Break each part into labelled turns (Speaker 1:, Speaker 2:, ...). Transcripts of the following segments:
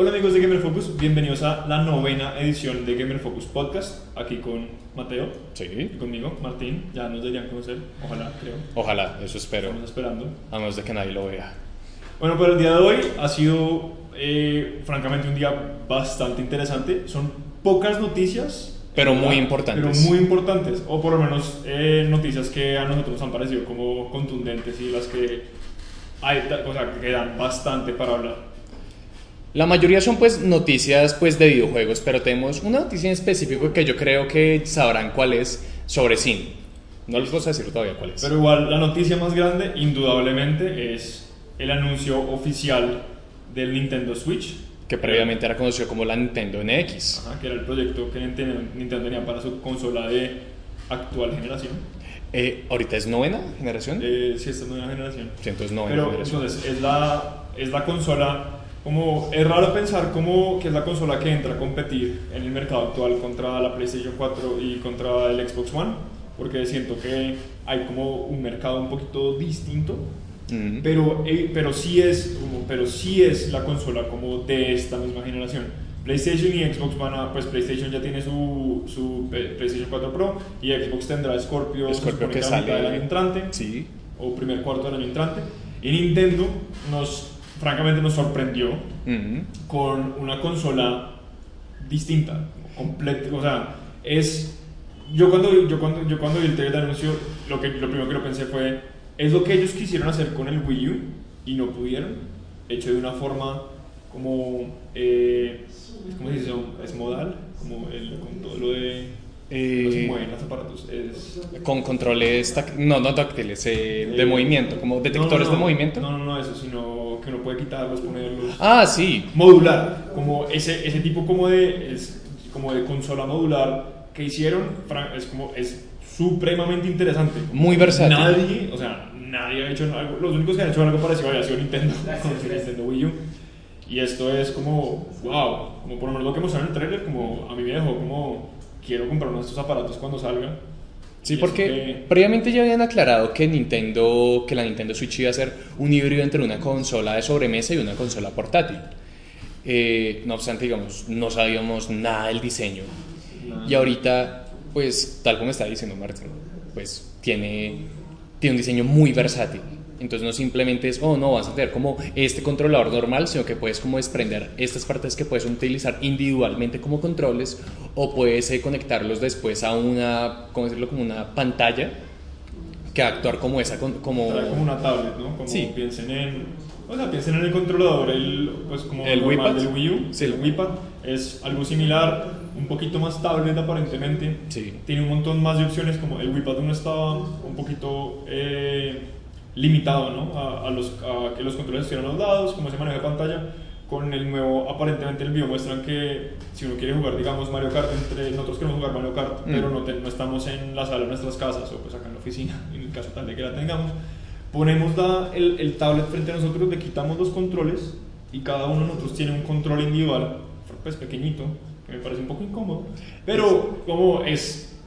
Speaker 1: Hola amigos de Gamer Focus, bienvenidos a la novena edición de Gamer Focus Podcast, aquí con Mateo
Speaker 2: Sí.
Speaker 1: y conmigo, Martín, ya nos deberían conocer, ojalá, creo,
Speaker 2: Ojalá, eso espero.
Speaker 1: estamos esperando.
Speaker 2: A menos de que nadie lo vea.
Speaker 1: Bueno, pero el día de hoy ha sido eh, francamente un día bastante interesante, son pocas noticias.
Speaker 2: Pero muy importantes.
Speaker 1: Pero muy importantes, o por lo menos eh, noticias que a nosotros nos han parecido como contundentes y las que hay, o sea, que dan bastante para hablar.
Speaker 2: La mayoría son pues noticias pues de videojuegos, pero tenemos una noticia en específico que yo creo que sabrán cuál es sobre cine. No les voy a decir todavía cuál es.
Speaker 1: Pero igual, la noticia más grande, indudablemente, es el anuncio oficial del Nintendo Switch,
Speaker 2: que previamente era conocido como la Nintendo NX.
Speaker 1: ajá, que era el proyecto que Nintendo, tenía para su consola de actual generación.
Speaker 2: Eh, ahorita es novena generación.
Speaker 1: Eh, sí, esta es nueva generación.
Speaker 2: Sí, entonces novena
Speaker 1: Pero
Speaker 2: generación.
Speaker 1: entonces, es la, es la consola, como, es raro pensar como que es la consola que entra a competir en el mercado actual contra la PlayStation 4 y contra el Xbox One, porque siento que hay como un mercado un poquito distinto.
Speaker 2: Ujú.
Speaker 1: pero, eh, pero, sí es, como- pero sí es la consola como de esta misma generación. PlayStation y Xbox van a, pues PlayStation ya tiene su, su P- PlayStation 4 Pro y Xbox tendrá Scorpio,
Speaker 2: Scorpio que sale-
Speaker 1: del año entrante
Speaker 2: Sí.
Speaker 1: o primer cuarto del año entrante. Y Nintendo nos, francamente nos sorprendió
Speaker 2: Ujú.
Speaker 1: con una consola distinta, completa, o sea, es yo cuando yo cuando yo cuando vi el trailer de anuncio lo que lo primero que lo pensé fue es lo que ellos quisieron hacer con el Wii U y no pudieron, hecho de una forma como eh, ¿cómo se dice? Es modal, como el, con todo lo de
Speaker 2: Eh,
Speaker 1: mueven los aparatos, es
Speaker 2: con controles, no, no táctiles, eh, de
Speaker 1: Eh,
Speaker 2: movimiento, como detectores
Speaker 1: no, no,
Speaker 2: de
Speaker 1: no,
Speaker 2: movimiento.
Speaker 1: No, no, no, eso, sino que uno puede quitarlos, ponerlos.
Speaker 2: Ah, sí.
Speaker 1: Modular, como ese, ese tipo como de, es, como de consola modular que hicieron, es como, es supremamente interesante.
Speaker 2: Muy versátil.
Speaker 1: Nadie, o sea, nadie ha hecho algo, los únicos que han hecho algo parecido había sido Nintendo, con su Nintendo Wii U. Y esto es como, wow, como por lo menos lo que mostraron en el trailer, como a mí me dejó como, quiero comprar uno de estos aparatos cuando salga.
Speaker 2: Sí, porque
Speaker 1: que-
Speaker 2: previamente ya habían aclarado que Nintendo, que la Nintendo Switch iba a ser un híbrido entre una consola de sobremesa y una consola portátil. Eh, no obstante, digamos, no sabíamos nada del diseño. Y ahorita, pues, tal como está diciendo Martín, pues tiene, tiene un diseño muy versátil. Entonces no simplemente es, oh no, vas a tener como este controlador normal, sino que puedes como desprender estas partes que puedes utilizar individualmente como controles o puedes eh, conectarlos después a una, ¿cómo decirlo? Como una pantalla que va a actuar como esa, como...
Speaker 1: Como una tablet, ¿no? Como
Speaker 2: Sí.
Speaker 1: piensen en, o sea, piensen en el controlador, el, pues como
Speaker 2: ¿El
Speaker 1: normal del Wii U,
Speaker 2: Sí.
Speaker 1: el Wii Pad es algo similar, un poquito más tablet aparentemente.
Speaker 2: Sí.
Speaker 1: Tiene un montón más de opciones, como el Wii Pad 1 estaba un poquito eh, limitado, ¿no? A, a los, a que los controles estuvieran a los lados, como se maneja pantalla. Con el nuevo, aparentemente el video muestran que si uno quiere jugar, digamos, Mario Kart, entre nosotros queremos jugar Mario Kart,
Speaker 2: Mm.
Speaker 1: pero no, te- no estamos en la sala de nuestras casas o pues acá en la oficina, en el caso tal de que la tengamos, ponemos la- el, el tablet frente a nosotros, le quitamos los controles y cada uno de nosotros tiene un control individual, pues pequeñito, que me parece un poco incómodo, pero como es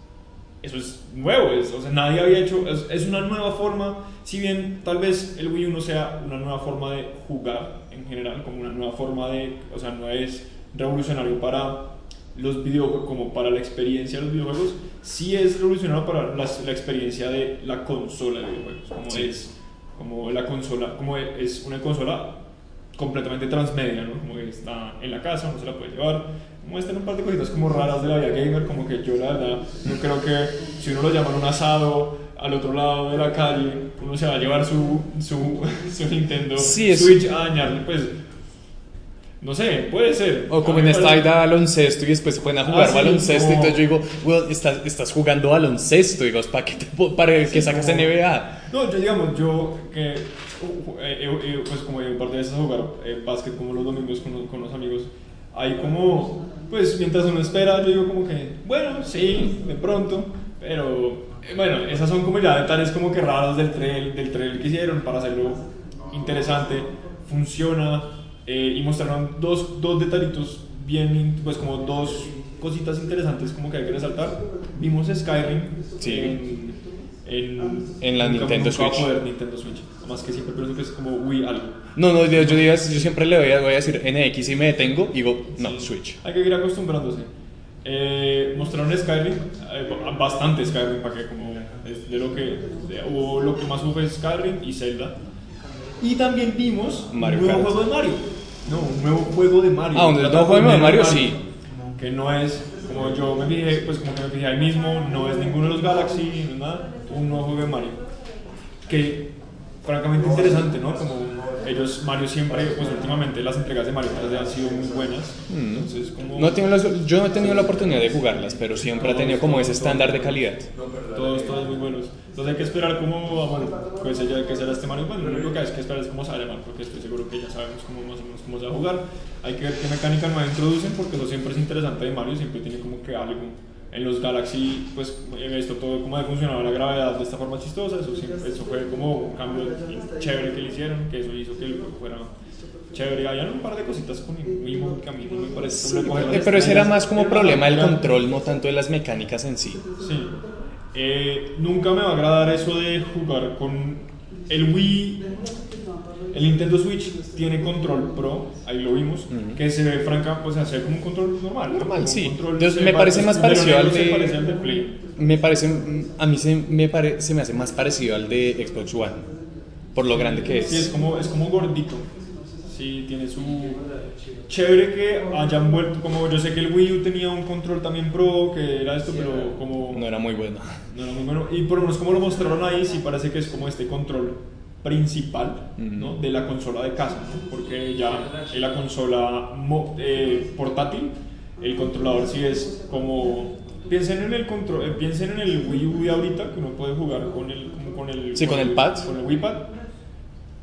Speaker 1: eso es nuevo, es, o sea, nadie había hecho, es, es una nueva forma, si bien tal vez el Wii U no sea una nueva forma de jugar en general, como una nueva forma de, o sea, no es revolucionario para los videojuegos, como para la experiencia de los videojuegos, sí es revolucionario para la, la experiencia de la consola de videojuegos, como
Speaker 2: Sí.
Speaker 1: es, como la consola, como es una consola completamente transmedia, ¿no? Como que está en la casa, uno se la puede llevar. Muestran un par de cositas como raras de la vida gamer, como que yo la verdad no creo que si uno lo llama a un asado al otro lado de la calle, uno se va a llevar su, su, su Nintendo
Speaker 2: Sí,
Speaker 1: Switch a dañarle, pues No sé, puede ser.
Speaker 2: O como en esta
Speaker 1: parece-
Speaker 2: vida baloncesto y después se ponen a jugar
Speaker 1: Ah, sí,
Speaker 2: baloncesto.
Speaker 1: como-
Speaker 2: Entonces yo digo, weón, estás, estás jugando baloncesto. Digo, ¿para qué te, po- para que saques
Speaker 1: como-
Speaker 2: NBA?
Speaker 1: No, yo digamos, yo que uh, eh, eh, eh, pues como un par de veces a jugar eh, básquet como los domingos con, con los amigos, hay como, pues mientras uno espera, yo digo como que, bueno, sí, de pronto, pero eh, bueno, esas son como ya detalles como que raros del trail, del trail que hicieron para hacerlo interesante, funciona eh, y mostraron dos, dos detallitos bien, pues como dos cositas interesantes como que hay que resaltar. Vimos Skyrim
Speaker 2: Sí.
Speaker 1: en, en,
Speaker 2: En la Nintendo
Speaker 1: nunca va a
Speaker 2: Switch.
Speaker 1: poder Nintendo Switch. Además que siempre pienso que es como Wii algo.
Speaker 2: No, no, yo, yo, digo, yo siempre le voy a, voy a decir NX y me detengo. Digo, no,
Speaker 1: Sí.
Speaker 2: Switch.
Speaker 1: Hay que ir acostumbrándose. Eh, mostraron Skyrim, eh, bastante Skyrim, para que como es de lo que de- hubo lo que más hubo fue Skyrim y Zelda. Y también vimos
Speaker 2: Mario
Speaker 1: un nuevo
Speaker 2: Kart.
Speaker 1: juego de Mario. No, un nuevo juego de Mario.
Speaker 2: Ah, un nuevo juego de Mario, sí.
Speaker 1: Que no es, como yo me fijé, pues como me fijé ahí mismo, no es ninguno de los Galaxy, no es nada, un nuevo juego de Mario. Que francamente interesante, ¿no? Ellos, Mario siempre, pues últimamente las entregas de Mario han sido muy buenas. Entonces, como
Speaker 2: No he tenido las- yo no he tenido la oportunidad de jugarlas, pero siempre ha tenido como ese estándar de calidad.
Speaker 1: todos, todos muy buenos. Entonces hay que esperar cómo, bueno, pues ella que será este Mario. Bueno, lo único que hay que esperar es cómo sale Mario, porque estoy seguro que ya sabemos cómo más o menos cómo se va a jugar. Hay que ver qué mecánica nueva introducen, porque eso siempre es interesante de Mario, siempre tiene como que algo. En los Galaxy, pues he visto todo cómo ha funcionado la gravedad de esta forma chistosa, eso, eso fue como un cambio chévere que le hicieron, que eso hizo que el juego fuera chévere. Había un par de cositas con Wiimote que a mí no me parece. cogieron
Speaker 2: Eh, pero ese era más como problema del control, no tanto de las mecánicas en sí.
Speaker 1: Sí. Eh, nunca me va a agradar eso de jugar con el Wii. El Nintendo Switch tiene control Pro, ahí lo vimos, que se ve franca, pues se ve como un control normal.
Speaker 2: Normal, sí.
Speaker 1: control-
Speaker 2: Entonces,
Speaker 1: se
Speaker 2: me parece más parecido al
Speaker 1: se
Speaker 2: de-
Speaker 1: parece al de Play.
Speaker 2: Me parece, a mí se me, pare- se me hace más parecido al de Xbox One, por lo grande que
Speaker 1: Sí, es
Speaker 2: es.
Speaker 1: como, es como gordito. Sí, tiene su. Chévere que hayan vuelto. Como yo sé que el Wii U tenía un control también pro, que era esto, pero como.
Speaker 2: No era muy bueno.
Speaker 1: No era muy bueno. Y por lo menos como lo mostraron ahí, sí parece que es como este control principal ¿no? de la consola de casa, ¿no? porque ya en la consola eh, portátil, el controlador sí es como... Piensen en el control, eh, piensen en el Wii U de ahorita, que uno puede jugar con el, como con el,
Speaker 2: Sí, con el pad.
Speaker 1: Con el Wii Pad.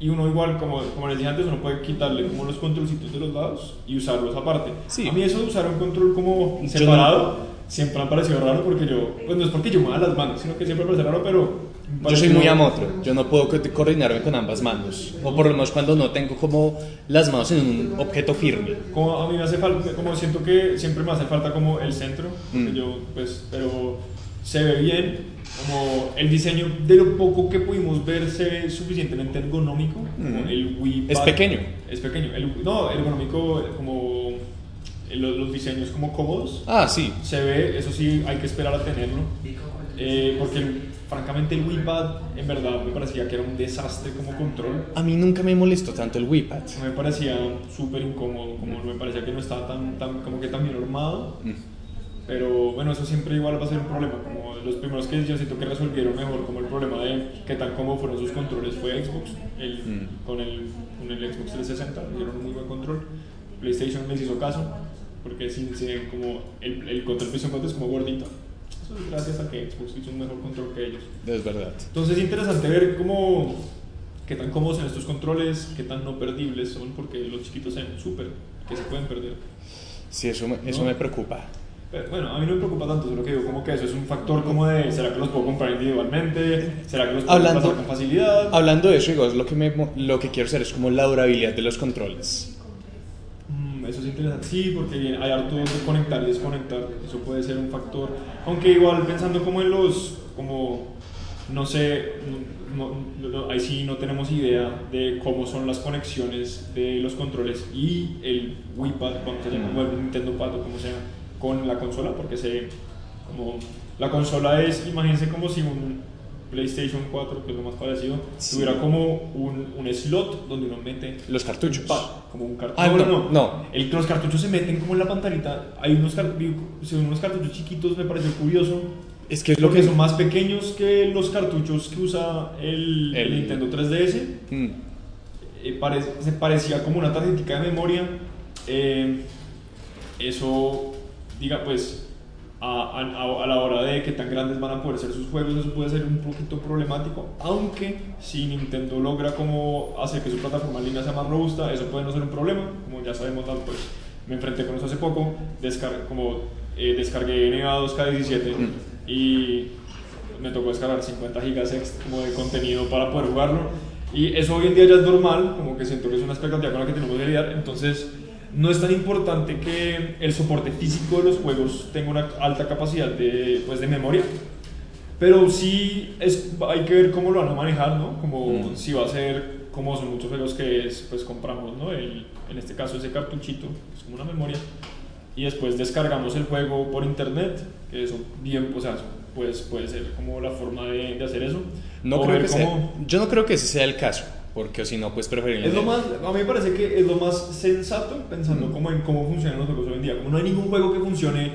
Speaker 1: Y uno igual, como, como les dije antes, uno puede quitarle como los controlcitos de los lados y usarlos aparte.
Speaker 2: Sí.
Speaker 1: A mí eso de usar un control como separado siempre me ha parecido raro porque yo, pues no es porque yo haga las manos, sino que siempre me parece raro, pero...
Speaker 2: Yo soy muy amotro, yo no puedo co- coordinarme con ambas manos, o por lo menos cuando no tengo como las manos en un objeto firme.
Speaker 1: Como a mí me hace falta, como siento que siempre me hace falta como el centro,
Speaker 2: Mm.
Speaker 1: yo, pues, pero se ve bien, como el diseño de lo poco que pudimos ver se ve suficientemente ergonómico,
Speaker 2: Mm.
Speaker 1: el Wii
Speaker 2: Es pequeño.
Speaker 1: Es pequeño, el, no, ergonómico como los, los diseños como cómodos,
Speaker 2: Ah, sí,
Speaker 1: se ve, eso sí hay que esperar a tenerlo, eh, porque el- francamente el Wii Pad en verdad me parecía que era un desastre como control.
Speaker 2: a mí nunca me molestó tanto el Wii Pad.
Speaker 1: Me parecía súper incómodo, como me parecía que no estaba tan, tan, como que tan bien armado.
Speaker 2: Mm.
Speaker 1: Pero bueno, eso siempre igual va a ser un problema. Como los primeros que yo siento que resolvieron mejor, como el problema de qué tan cómodo fueron sus controles, fue Xbox. El,
Speaker 2: Mm.
Speaker 1: con, el, con el Xbox 360 dieron un muy buen control. PlayStation les hizo caso, porque sin ser como el, el control PlayStation 4 es como gordito. Eso es gracias a que Xbox hizo un mejor control que ellos.
Speaker 2: Es verdad.
Speaker 1: Entonces es interesante ver cómo, qué tan cómodos son estos controles, qué tan no perdibles son, porque los chiquitos se ven súper, que se pueden perder.
Speaker 2: Sí, eso me, eso me preocupa.
Speaker 1: Pero, bueno, a mí no me preocupa tanto, solo que digo como que eso es un factor como de, ¿será que los puedo comprar individualmente? ¿Será que los puedo
Speaker 2: Hablando-
Speaker 1: pasar con facilidad?
Speaker 2: Hablando de eso, digo, es lo que, me, lo que quiero hacer es como la durabilidad de los controles.
Speaker 1: Mm, eso es interesante, sí, porque hay harto de conectar y desconectar, eso puede ser un factor, aunque igual pensando como en los, como, no sé, no, no- ahí sí no tenemos idea de cómo son las conexiones de los controles y el Wii Pad, cuando se llama, o el Nintendo Pad o como sea, con la consola, porque se, como, la consola es, imagínense como si un PlayStation 4, que es lo más parecido,
Speaker 2: Sí.
Speaker 1: tuviera como un, un slot donde uno mete
Speaker 2: Los cartuchos.
Speaker 1: Como un cartucho.
Speaker 2: Ah, no, no.
Speaker 1: El, los cartuchos se meten como en la pantallita. Hay unos, unos cartuchos chiquitos, me pareció curioso.
Speaker 2: Es que es lo que
Speaker 1: son más pequeños que los cartuchos que usa el, el
Speaker 2: El-
Speaker 1: Nintendo 3DS.
Speaker 2: Mm.
Speaker 1: Eh, pare- se parecía como una tarjetita de memoria. eh, eso, diga, pues, a, a, a, la hora de que tan grandes van a poder ser sus juegos, eso puede ser un poquito problemático, aunque si Nintendo logra como hacer que su plataforma en línea sea más robusta, eso puede no ser un problema, como ya sabemos, pues me enfrenté con eso hace poco, descar como eh, descargué NVA 2K17 y me tocó descargar 50 gigas como de contenido para poder jugarlo. Y eso hoy en día ya es normal, como que siento que es una expectativa con la que tenemos que lidiar, entonces no es tan importante que el soporte físico de los juegos tenga una alta capacidad de, pues, de memoria, pero sí es, hay que ver cómo lo van a manejar, ¿no? Como si va a ser, como son muchos juegos que es, pues compramos, ¿no? El, en este caso ese cartuchito, es como una memoria, y después descargamos el juego por internet, que eso bien, o sea, pues puede ser como la forma de, de hacer eso.
Speaker 2: No creo que sea, yo no creo que ese sea el caso porque si no, pues preferiría...
Speaker 1: Es lo más, a mí me parece que es lo más sensato pensando como en cómo funcionan los juegos hoy en día. Como no hay ningún juego que funcione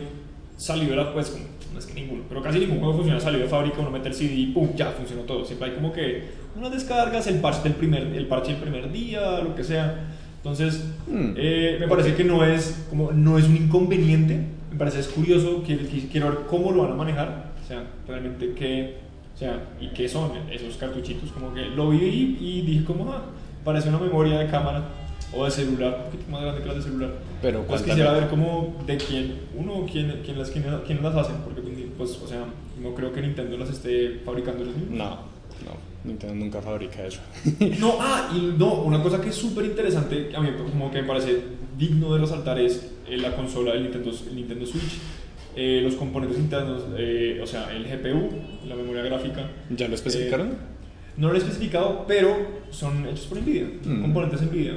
Speaker 1: salido de la, pues como, no es que ninguno, pero casi ningún juego funciona salido de fábrica, uno mete el CD y pum, ya funcionó todo. Siempre hay como que unas descargas, el parche del primer, el parche del primer día, lo que sea. Entonces, mm. eh, me parece que no es, como, no es un inconveniente, me parece es curioso, quiero, quiero ver cómo lo van a manejar, o sea, realmente qué sea, ¿y qué son esos cartuchitos? Como que lo vi y dije como, ah, parece una memoria de cámara o de celular, un poquito más grande que las de celular.
Speaker 2: Pero
Speaker 1: pues quisiera ver cómo, de quién, uno, quién, quién, las, quién, quién las hacen, porque pues, o sea, no creo que Nintendo las esté fabricando ellos
Speaker 2: mismos. No, no, Nintendo nunca fabrica eso.
Speaker 1: no, ah, y no, una cosa que es súper interesante, a mí como que me parece digno de resaltar es eh, la consola del Nintendo, el Nintendo Switch eh, los componentes internos, eh, o sea, el GPU, la memoria gráfica.
Speaker 2: ¿Ya lo especificaron?
Speaker 1: Eh, no lo he especificado, pero son hechos por Nvidia, mm. componentes Nvidia.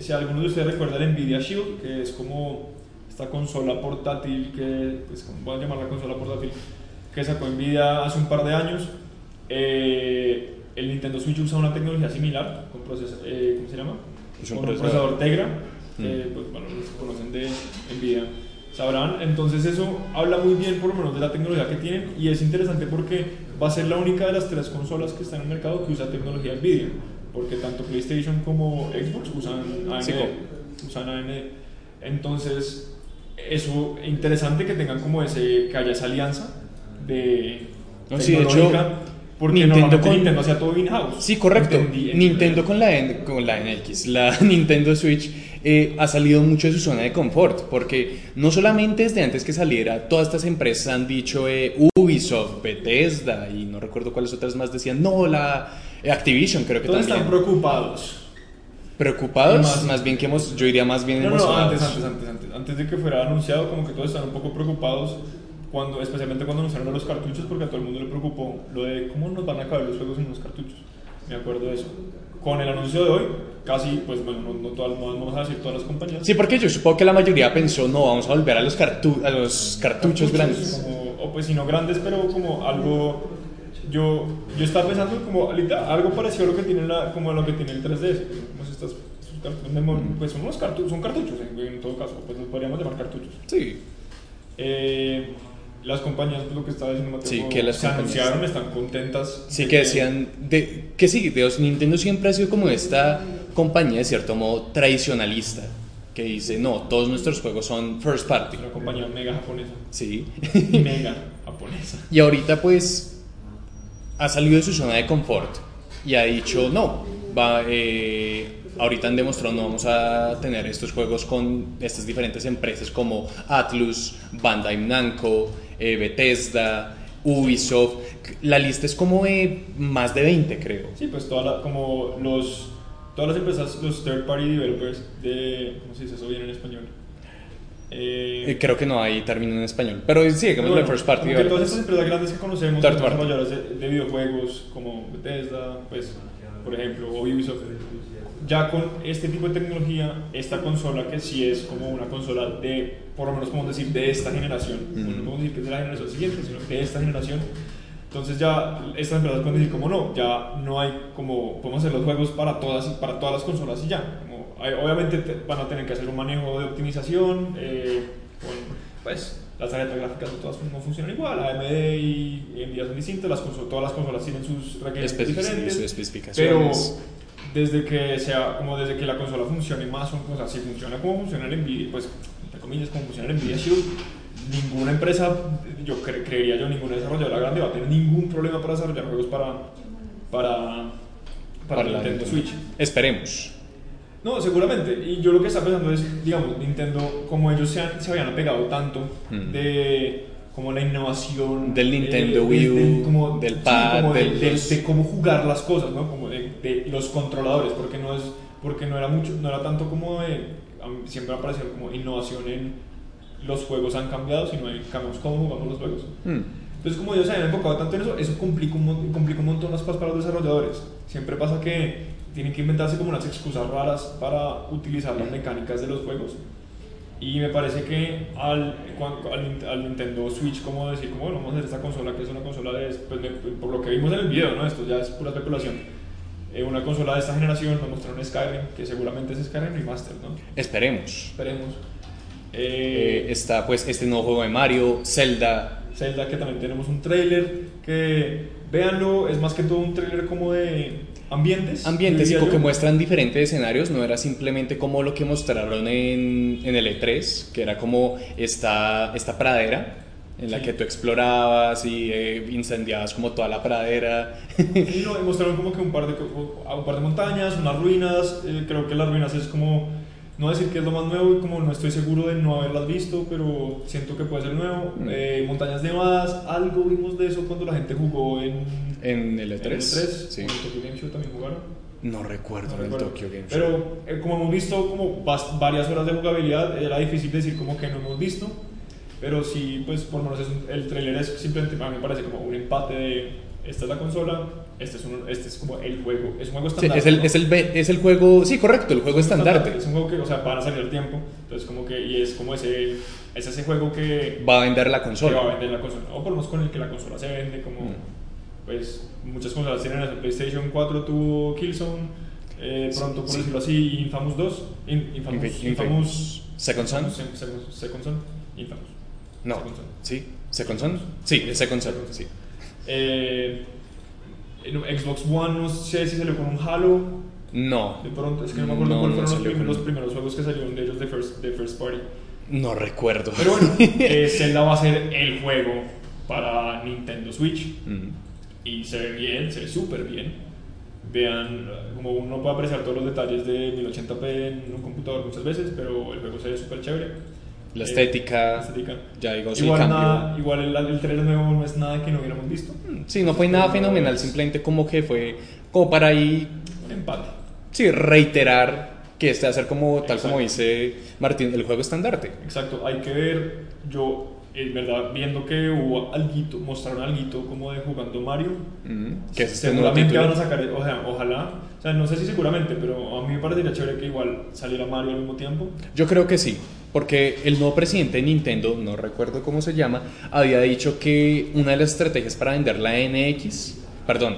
Speaker 1: si alguno de ustedes recuerda el Nvidia Shield, que es como esta consola portátil, que pues, voy a llamar la consola portátil, que sacó Nvidia hace un par de años, el Nintendo Switch usa una tecnología similar, con proceso, ¿cómo se llama? con un procesador Tegra, mm. pues, bueno, los conocen de Nvidia sabrán. Entonces eso habla muy bien por lo menos de la tecnología que tienen y es interesante porque va a ser la única de las tres consolas que están en el mercado que usa tecnología NVIDIA, porque tanto PlayStation como Xbox usan AMD. Usan AMD. Entonces, eso interesante que tengan como ese, que haya esa alianza de
Speaker 2: no, sí, de hecho,
Speaker 1: porque Nintendo, con, Nintendo hacía todo in-house.
Speaker 2: Sí, correcto. Nintendo con la, con la NX, la Nintendo Switch eh, ha salido mucho de su zona de confort, porque no solamente desde antes que saliera, todas estas empresas han dicho eh, Ubisoft, Bethesda y no recuerdo cuáles otras más decían, no, la eh, Activision creo que
Speaker 1: Todos
Speaker 2: también.
Speaker 1: están preocupados.
Speaker 2: ¿Preocupados? Más, bien que hemos, yo diría más bien
Speaker 1: no, no, antes, antes, antes, antes, antes de que fuera anunciado, como que todos están un poco preocupados cuando, especialmente cuando anunciaron los cartuchos, porque a todo el mundo le preocupó lo de cómo nos van a caber los juegos en los cartuchos. Me acuerdo de eso con el anuncio de hoy, casi, pues bueno, no, no, todas, no vamos a decir todas las compañías.
Speaker 2: Sí, porque yo supongo que la mayoría pensó, no, vamos a volver a los, cartu a los cartuchos, grandes.
Speaker 1: o pues si no grandes, pero como algo, yo, yo estaba pensando como algo parecido a lo que tiene, la, como lo que tiene el 3DS, como estas, pues son unos cartuchos, son cartuchos en, todo caso, pues los podríamos llamar cartuchos.
Speaker 2: Sí.
Speaker 1: Eh, las compañías, pues lo que estaba diciendo Mateo,
Speaker 2: sí, que las
Speaker 1: se anunciaron, están contentas.
Speaker 2: Sí, que decían, de, que sí, Dios, Nintendo siempre ha sido como esta compañía de cierto modo tradicionalista, que dice, no, todos nuestros juegos son first party.
Speaker 1: Una compañía mega japonesa.
Speaker 2: Sí.
Speaker 1: mega japonesa.
Speaker 2: Y ahorita pues ha salido de su zona de confort y ha dicho, no, va, eh, ahorita han demostrado no vamos a tener estos juegos con estas diferentes empresas como Atlus, Bandai Namco, eh, Bethesda, Ubisoft. La lista es como de más de 20, creo.
Speaker 1: Sí, pues toda como los, todas las empresas, los third party developers de. ¿Cómo se dice eso bien en español?
Speaker 2: Eh, eh, creo que no hay término en español, pero sí, digamos bueno, first party.
Speaker 1: Que todas estas empresas grandes que conocemos, desarrolladores de, de, videojuegos como Bethesda, pues, por ejemplo, o Ubisoft, ya con este tipo de tecnología, esta consola que sí es como una consola de, por lo menos podemos decir, de esta generación, no podemos decir que es de la generación siguiente, sino de esta generación, entonces ya estas empresas pueden decir como no, ya no hay como, podemos hacer los juegos para todas, para todas las consolas y ya, como, obviamente van a tener que hacer un manejo de optimización, eh, con, pues. las tarjetas gráficas no todas no funcionan igual, AMD y Nvidia son distintas, las todas las consolas tienen sus requerimientos diferentes,
Speaker 2: sus especificaciones.
Speaker 1: Pero desde que sea como desde que la consola funcione más o sea si funciona como funciona el Nvidia pues comillas como funciona el Nvidia Shield ninguna empresa yo cre- creería yo ninguna desarrolladora grande va a tener ningún problema para desarrollar juegos para para para,
Speaker 2: la
Speaker 1: Nintendo Switch
Speaker 2: Esperemos.
Speaker 1: no, seguramente. Y yo lo que estaba pensando es, digamos, Nintendo, como ellos se, han- se habían apegado tanto
Speaker 2: Mm.
Speaker 1: de como la innovación
Speaker 2: Del Nintendo
Speaker 1: de-
Speaker 2: Wii U,
Speaker 1: del- como-
Speaker 2: del
Speaker 1: sí,
Speaker 2: pad,
Speaker 1: como de,
Speaker 2: del-
Speaker 1: de-
Speaker 2: los-
Speaker 1: de cómo jugar las cosas, ¿no? Como de, de los controladores, porque no es porque no era mucho, no era tanto como de a mí siempre ha parecido como innovación en los juegos han cambiado, sino en cambiamos cómo jugamos los juegos.
Speaker 2: Mm.
Speaker 1: Entonces, como ellos se habían enfocado tanto en eso, eso complica un, complica un montón las cosas para los desarrolladores. Siempre pasa que tienen que inventarse como unas excusas raras para utilizar las mecánicas de los juegos. Y me parece que al, al, al Nintendo Switch, como decir, como bueno, vamos a hacer esta consola que es una consola de, pues, por lo que vimos en el video, ¿no? Esto ya es pura especulación. Eh, una consola de esta generación, nos mostraron Skyrim, que seguramente es Skyrim Remastered, ¿no?
Speaker 2: Esperemos.
Speaker 1: Esperemos.
Speaker 2: Eh,
Speaker 1: Eh,
Speaker 2: está pues este nuevo juego de Mario, Zelda.
Speaker 1: Zelda que también tenemos un trailer que véanlo es más que todo un trailer como de ambientes
Speaker 2: Ambientes y que muestran diferentes escenarios, no era simplemente como lo que mostraron en, en el E3, que era como esta, esta pradera en la
Speaker 1: Sí.
Speaker 2: que tú explorabas y eh, incendiabas como toda la pradera.
Speaker 1: y no, y mostraron como que un par de un par de montañas unas ruinas eh, creo que las ruinas es como no decir que es lo más nuevo como no estoy seguro de no haberlas visto pero siento que puede ser nuevo
Speaker 2: Mm.
Speaker 1: Eh, montañas nevadas algo vimos de eso cuando la gente jugó en
Speaker 2: En el E3.
Speaker 1: en el 3
Speaker 2: sí.
Speaker 1: en el Tokyo Game Show también jugaron
Speaker 2: No recuerdo
Speaker 1: No
Speaker 2: en el
Speaker 1: recuerdo.
Speaker 2: Tokyo Game Show.
Speaker 1: Pero eh, como hemos visto como varias horas de jugabilidad, era difícil decir como que no hemos visto. Pero sí, pues por lo menos un- el trailer es simplemente, a mí me parece como un empate de esta es la consola, este es, un- este es como el juego, es un juego
Speaker 2: Sí,
Speaker 1: estándar.
Speaker 2: es, el,
Speaker 1: ¿no?
Speaker 2: es, el, es el juego, sí, correcto, el juego estandarte.
Speaker 1: Es un juego que, o sea, van a salir al tiempo, entonces como que, y es como ese, es ese juego que,
Speaker 2: Va a vender la
Speaker 1: que va a
Speaker 2: consola.
Speaker 1: vender la consola, o por lo menos con el que la consola se vende, como,
Speaker 2: Mm.
Speaker 1: pues muchas consolas tienen eso, PlayStation 4 tuvo Killzone, eh, pronto por
Speaker 2: Sí.
Speaker 1: decirlo así, Infamous 2, In- Infamous, Infamous,
Speaker 2: Second Son.
Speaker 1: Second Son, Infamous.
Speaker 2: No,
Speaker 1: Second Son.
Speaker 2: sí, Second Son. Sí, es Second Son, sí.
Speaker 1: Eh, en Xbox One no sé si salió con un Halo,
Speaker 2: No,
Speaker 1: de pronto, es que no me acuerdo
Speaker 2: No,
Speaker 1: cuáles
Speaker 2: no
Speaker 1: fueron los, primeros,
Speaker 2: con-
Speaker 1: primeros juegos que salieron de ellos de First, de first Party.
Speaker 2: no recuerdo.
Speaker 1: Pero bueno, eh, Zelda va a ser el juego para Nintendo Switch. Y se ve bien, se ve súper bien. Vean, como uno puede apreciar todos los detalles de 1080p en un computador muchas veces, pero el juego se ve súper chévere.
Speaker 2: La
Speaker 1: Eh,
Speaker 2: estética,
Speaker 1: la estética.
Speaker 2: ya digo, sí,
Speaker 1: igual,
Speaker 2: cambio.
Speaker 1: nada, igual el, el trailer nuevo no es nada que no hubiéramos visto.
Speaker 2: Sí, no fue nada fenomenal, simplemente como que fue como para ahí,
Speaker 1: Un empate.
Speaker 2: sí, reiterar que este va a ser como, tal como
Speaker 1: Exacto.
Speaker 2: dice Martín, el juego estandarte.
Speaker 1: Exacto, hay que ver, yo, en verdad, viendo que hubo alguito, mostraron alguito como de jugando Mario,
Speaker 2: Mm, Que es este
Speaker 1: seguramente van a sacar, o sea, ojalá, o sea, no sé si seguramente, pero a mí me parecería chévere que igual saliera Mario al mismo tiempo.
Speaker 2: Yo creo que sí, porque el nuevo presidente de Nintendo, no recuerdo cómo se llama, había dicho que una de las estrategias para vender la NX, perdón,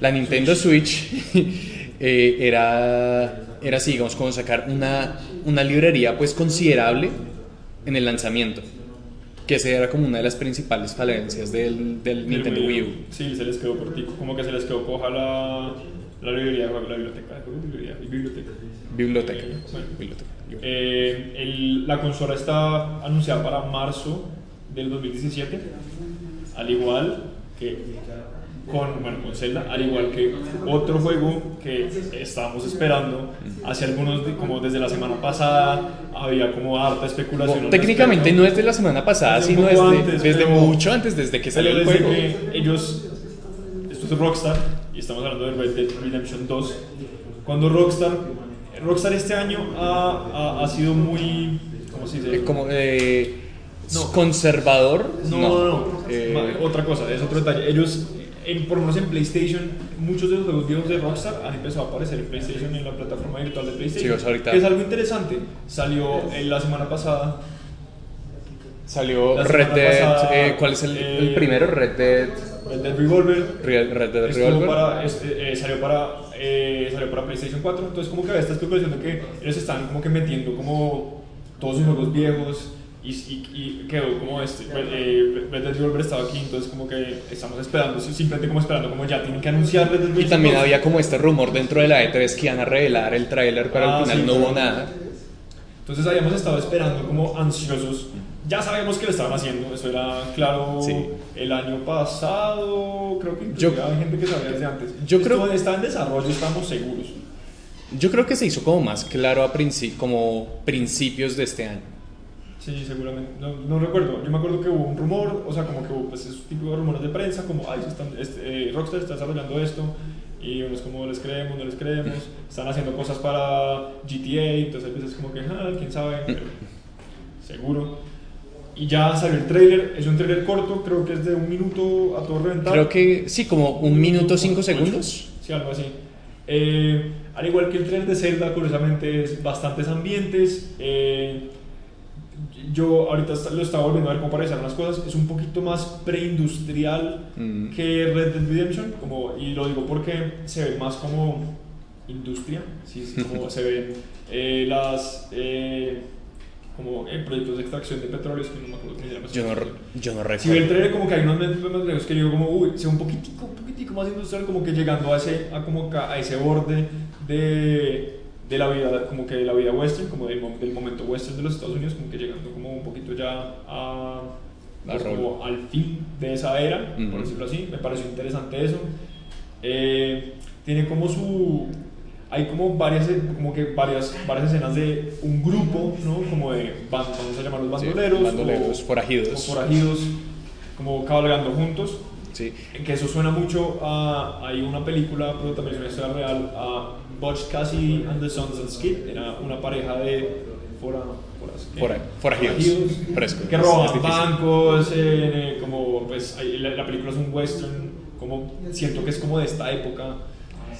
Speaker 2: la Nintendo Switch, eh, era, era así, digamos, como sacar una, una librería pues considerable en el lanzamiento, que esa era como una de las principales falencias del, del Nintendo Wii U.
Speaker 1: Sí, se les quedó cortico. Como que se les quedó coja la, la librería, la biblioteca. ¿cómo es librería? biblioteca.
Speaker 2: Biblioteca.
Speaker 1: Eh, bueno.
Speaker 2: biblioteca.
Speaker 1: Eh, el- la consola está anunciada para marzo del 2017. Al igual que con, bueno, con Zelda, al igual que otro juego que estábamos esperando hace algunos, como desde la semana pasada, había como harta especulación.
Speaker 2: técnicamente
Speaker 1: respecto.
Speaker 2: no es de la semana pasada,
Speaker 1: Desde
Speaker 2: sino desde,
Speaker 1: antes,
Speaker 2: desde mucho antes, desde que salió el
Speaker 1: desde
Speaker 2: juego.
Speaker 1: que ellos, esto es Rockstar, y estamos hablando de Red Dead Redemption 2, cuando Rockstar, Rockstar este año ha, ha, ha sido muy, ¿cómo se dice?
Speaker 2: Eh, como eh,
Speaker 1: No.
Speaker 2: conservador.
Speaker 1: No, no, no,
Speaker 2: Eh,
Speaker 1: otra cosa, es otro detalle. Ellos, en, por lo menos en PlayStation, muchos de los juegos viejos de Rockstar han empezado a aparecer en PlayStation, en la plataforma virtual de PlayStation.
Speaker 2: Sí, ahorita-
Speaker 1: Que es algo interesante. Salió la semana pasada
Speaker 2: salió Red Dead.
Speaker 1: pasada,
Speaker 2: eh, ¿Cuál es el, el
Speaker 1: eh,
Speaker 2: primero? Red Dead.
Speaker 1: Red Dead Revolver.
Speaker 2: Red, Red Dead Revolver.
Speaker 1: para, es- eh, eh, salió, para, eh, salió para PlayStation 4, entonces como que había esta especulación de que ellos están como que metiendo como todos sus juegos viejos y, y, y quedó como este. Eh, Red Dead Revolver estaba aquí, entonces como que estamos esperando, simplemente como esperando, como ya tienen que anunciar Red Dead
Speaker 2: Y también
Speaker 1: 2.
Speaker 2: había como este rumor dentro de la E3 que iban a revelar el tráiler, pero
Speaker 1: Ah,
Speaker 2: al final
Speaker 1: sí,
Speaker 2: no hubo nada.
Speaker 1: Entonces habíamos estado esperando como ansiosos. Ya sabemos que lo estaban haciendo, eso era claro
Speaker 2: Sí.
Speaker 1: el año pasado, creo que
Speaker 2: Yo-
Speaker 1: había gente que sabía desde antes.
Speaker 2: Yo
Speaker 1: Esto
Speaker 2: creo-
Speaker 1: está en desarrollo, estamos seguros.
Speaker 2: Yo creo que se hizo como más claro a princi- como principios de este año.
Speaker 1: Sí, seguramente. No, no recuerdo. Yo me acuerdo que hubo un rumor, o sea, como que hubo pues, esos tipos de rumores de prensa, como, ay, están, este, eh, Rockstar está desarrollando esto, y uno es como, les creemos, no les creemos, están haciendo cosas para GTA, entonces a veces como que, ah, quién sabe, pero seguro. Y ya salió el trailer, es un trailer corto, creo que es de un minuto a todo reventar.
Speaker 2: Creo que sí, como un minuto cinco
Speaker 1: ocho.
Speaker 2: segundos.
Speaker 1: Sí, algo así. Eh, al igual que el trailer de Zelda, curiosamente es bastantes ambientes. eh, yo ahorita lo estaba volviendo a ver cómo parecen las cosas. Es un poquito más preindustrial
Speaker 2: Mm.
Speaker 1: que Red Dead Redemption. Como, y lo digo porque se ve más como industria. Sí, sí, como se ven eh, las. Como eh, proyectos de extracción de petróleo, es que no me acuerdo cómo se llama.
Speaker 2: Yo no, yo no
Speaker 1: Si ve el
Speaker 2: recuerdo.
Speaker 1: trailer como que hay unos más lejos que yo digo como, uy, se ve un poquitico, un poquitico más industrial, como que llegando a ese, a como a ese borde de, de la vida, como que de la vida western, como del, del momento western de los Estados Unidos, como que llegando como un poquito ya a, pues, como al fin de esa era,
Speaker 2: Ujú.
Speaker 1: por decirlo así, me pareció interesante eso. Eh, tiene como su hay como varias como que varias varias escenas de un grupo no como de vamos a llamarlos
Speaker 2: Sí,
Speaker 1: bandoleros
Speaker 2: bandoleros,
Speaker 1: o-
Speaker 2: forajidos.
Speaker 1: o forajidos como cabalgando juntos
Speaker 2: Sí.
Speaker 1: que eso suena mucho a hay una película pero también es una historia real a Butch Cassidy and the Sons Skid era una pareja de fora, foras- ¿qué?
Speaker 2: Fora- forajidos. Fresco,
Speaker 1: que roban bancos eh, como pues la, la película es un western como siento que es como de esta época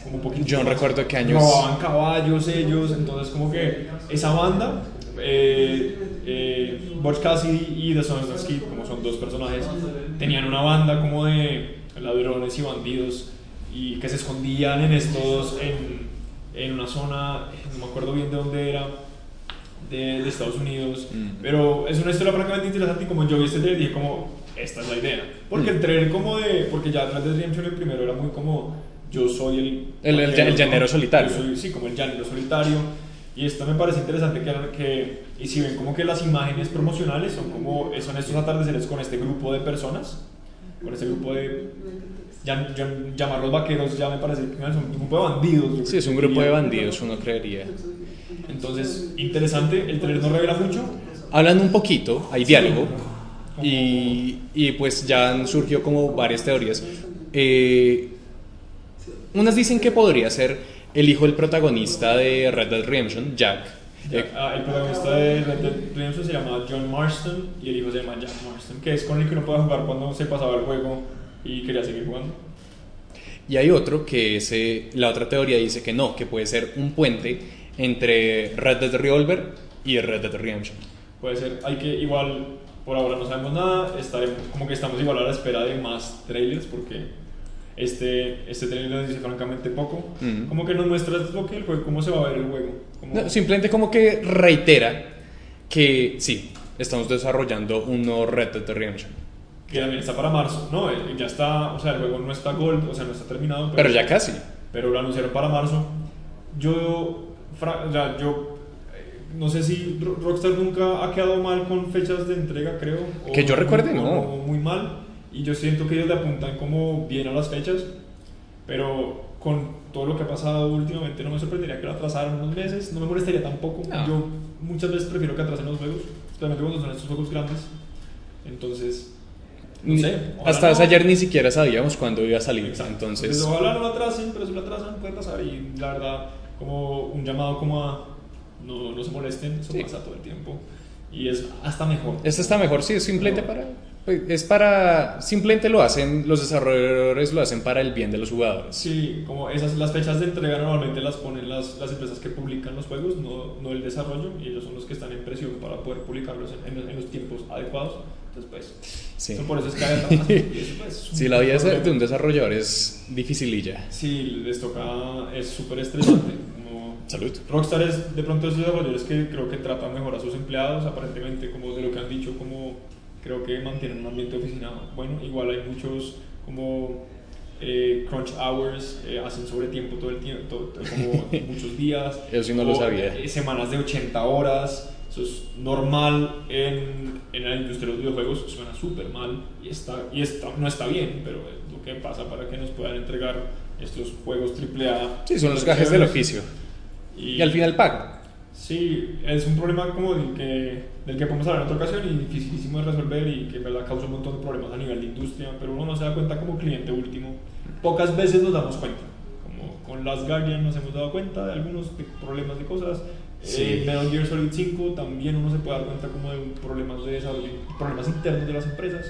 Speaker 1: como un poquito
Speaker 2: Yo no recuerdo qué años.
Speaker 1: robaban caballos ellos entonces como que esa banda eh, eh, Butch Cassidy y The Sons of Skid como son dos personajes tenían una banda como de ladrones y bandidos y que se escondían en estos en, en una zona no me acuerdo bien de dónde era de, de Estados Unidos
Speaker 2: Mm.
Speaker 1: pero es una historia francamente interesante y como yo vi este trailer dije como esta es la idea porque el trailer como de porque ya Red Dead Redemption el primero era muy como yo soy el
Speaker 2: El- el- el llanero solitario.
Speaker 1: Soy- sí como el llanero solitario y esto me parece interesante que, que y si ven como que las imágenes promocionales son como son estos atardeceres con este grupo de personas con este grupo de ya, ya- llamarlos vaqueros ya me parece que son un grupo de bandidos
Speaker 2: Sí, es un grupo de bandidos, uno creería.
Speaker 1: entonces interesante el trailer no revela mucho
Speaker 2: Hablan un poquito, hay diálogo. Y, y pues ya han surgido como varias teorías. Eh, unas dicen que podría ser el hijo del protagonista de Red Dead Redemption, Jack. Eh,
Speaker 1: Ah, el protagonista de Red Dead Redemption se llama John Marston y el hijo se llama Jack Marston, que es con el que uno puede jugar cuando se pasaba el juego y quería seguir jugando.
Speaker 2: Y hay otro que es, eh, la otra teoría dice que no, que puede ser un puente entre Red Dead Revolver y Red Dead Redemption.
Speaker 1: Puede ser, hay que igual, por ahora no sabemos nada, estaremos, como que estamos igual a la espera de más trailers porque este, este trailer nos dice francamente poco.
Speaker 2: Ujú.
Speaker 1: Como que nos muestra lo que el juego, cómo se va a ver el juego. Como-
Speaker 2: No, simplemente como que reitera que sí, estamos desarrollando un nuevo Red Dead Redemption.
Speaker 1: que también está para marzo, no, eh, ya está, o sea, el juego no está gold, o sea, no está terminado.
Speaker 2: Pero ya casi.
Speaker 1: pero lo anunciaron para marzo. Yo, o sea, yo eh, no sé si Ro- Rockstar nunca ha quedado mal con fechas de entrega, creo. o
Speaker 2: Que yo
Speaker 1: muy-
Speaker 2: recuerde,
Speaker 1: o
Speaker 2: no.
Speaker 1: Muy mal. Y yo siento que ellos le apuntan como bien a las fechas, pero con todo lo que ha pasado últimamente no me sorprendería que lo atrasaran unos meses, no me molestaría tampoco.
Speaker 2: No.
Speaker 1: Yo muchas veces prefiero que atrasen los juegos, especialmente cuando son estos juegos grandes. Entonces, no sé.
Speaker 2: Hasta
Speaker 1: no.
Speaker 2: ayer ni siquiera sabíamos cuándo iba a salir.
Speaker 1: Exacto.
Speaker 2: Entonces,
Speaker 1: ojalá no lo atrasen, pero si lo atrasan puede pasar y la verdad como un llamado como a no, no se molesten, eso
Speaker 2: Sí.
Speaker 1: pasa todo el tiempo y es hasta mejor.
Speaker 2: este está mejor, sí, es simplemente para. Pues, Es para. Simplemente lo hacen, los desarrolladores lo hacen para el bien de los jugadores.
Speaker 1: Sí, como esas las fechas de entrega normalmente las ponen las, las empresas que publican los juegos, no, no el desarrollo, y ellos son los que están en presión para poder publicarlos en, en- en los tiempos adecuados. Entonces, pues,
Speaker 2: Sí.
Speaker 1: eso por eso es que eso, pues, es
Speaker 2: Sí, la vida
Speaker 1: problema.
Speaker 2: de un desarrollador es dificililla.
Speaker 1: Sí, les toca, es súper estresante.
Speaker 2: Salud.
Speaker 1: Rockstar es de pronto esos desarrolladores que creo que tratan mejor a sus empleados, aparentemente, como de lo que han dicho, como creo que mantienen un ambiente de oficina bueno. Igual hay muchos como eh, crunch hours, eh, hacen sobre tiempo todo el tiempo, todo- todo- como muchos días.
Speaker 2: Eso sí no lo sabía.
Speaker 1: eh, semanas de 80 horas. Eso es normal en, en la industria de los videojuegos, suena súper mal y, está, y está, no está bien, pero es lo que pasa para que nos puedan entregar estos juegos AAA.
Speaker 2: Sí, son los gajes del oficio.
Speaker 1: Y,
Speaker 2: Y al final pagan.
Speaker 1: Sí, es un problema como del que, del que podemos hablar en otra ocasión y dificilísimo de resolver y que verdad causa un montón de problemas a nivel de industria, pero uno no se da cuenta como cliente último. Pocas veces nos damos cuenta, como con Last Guardian nos hemos dado cuenta de algunos de problemas de cosas.
Speaker 2: Sí.
Speaker 1: Eh, Metal Gear Solid 5 también uno se puede dar cuenta como de problemas de desarrollo, problemas internos de las empresas,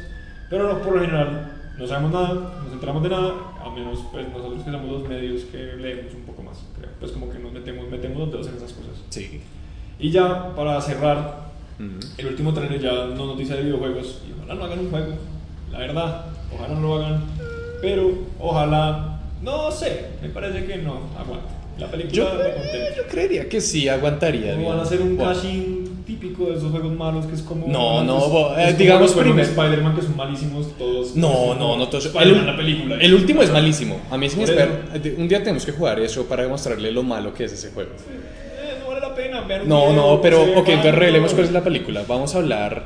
Speaker 1: pero no, por lo general no sabemos nada, no nos enteramos de nada, a menos pues nosotros que somos los medios que leemos un poco más, creo. Pues como que nos metemos, metemos los dedos en esas cosas.
Speaker 2: Sí.
Speaker 1: Y ya, para cerrar,
Speaker 2: Mm.
Speaker 1: el último trailer ya no noticia de videojuegos. Y ojalá no hagan un juego, la verdad. Ojalá no lo hagan. Pero ojalá, no sé, me parece que no aguante. La película
Speaker 2: Yo,
Speaker 1: me contenta.
Speaker 2: yo creería que sí aguantaría.
Speaker 1: Van a hacer un
Speaker 2: Bueno,
Speaker 1: caching típico de esos juegos malos que es como.
Speaker 2: No, no,
Speaker 1: es-
Speaker 2: bo-
Speaker 1: es
Speaker 2: eh,
Speaker 1: como
Speaker 2: digamos
Speaker 1: de
Speaker 2: primero-
Speaker 1: Spider-Man que son malísimos todos.
Speaker 2: No, no,
Speaker 1: como
Speaker 2: no todos. El,
Speaker 1: la película.
Speaker 2: el último es malísimo. A mí sí espera. Un día tenemos que jugar eso para demostrarle lo malo que es ese juego.
Speaker 1: Eh, no vale la pena. un
Speaker 2: No,
Speaker 1: video,
Speaker 2: no, pero ok, entonces
Speaker 1: malo.
Speaker 2: revelemos cuál es la película. Vamos a hablar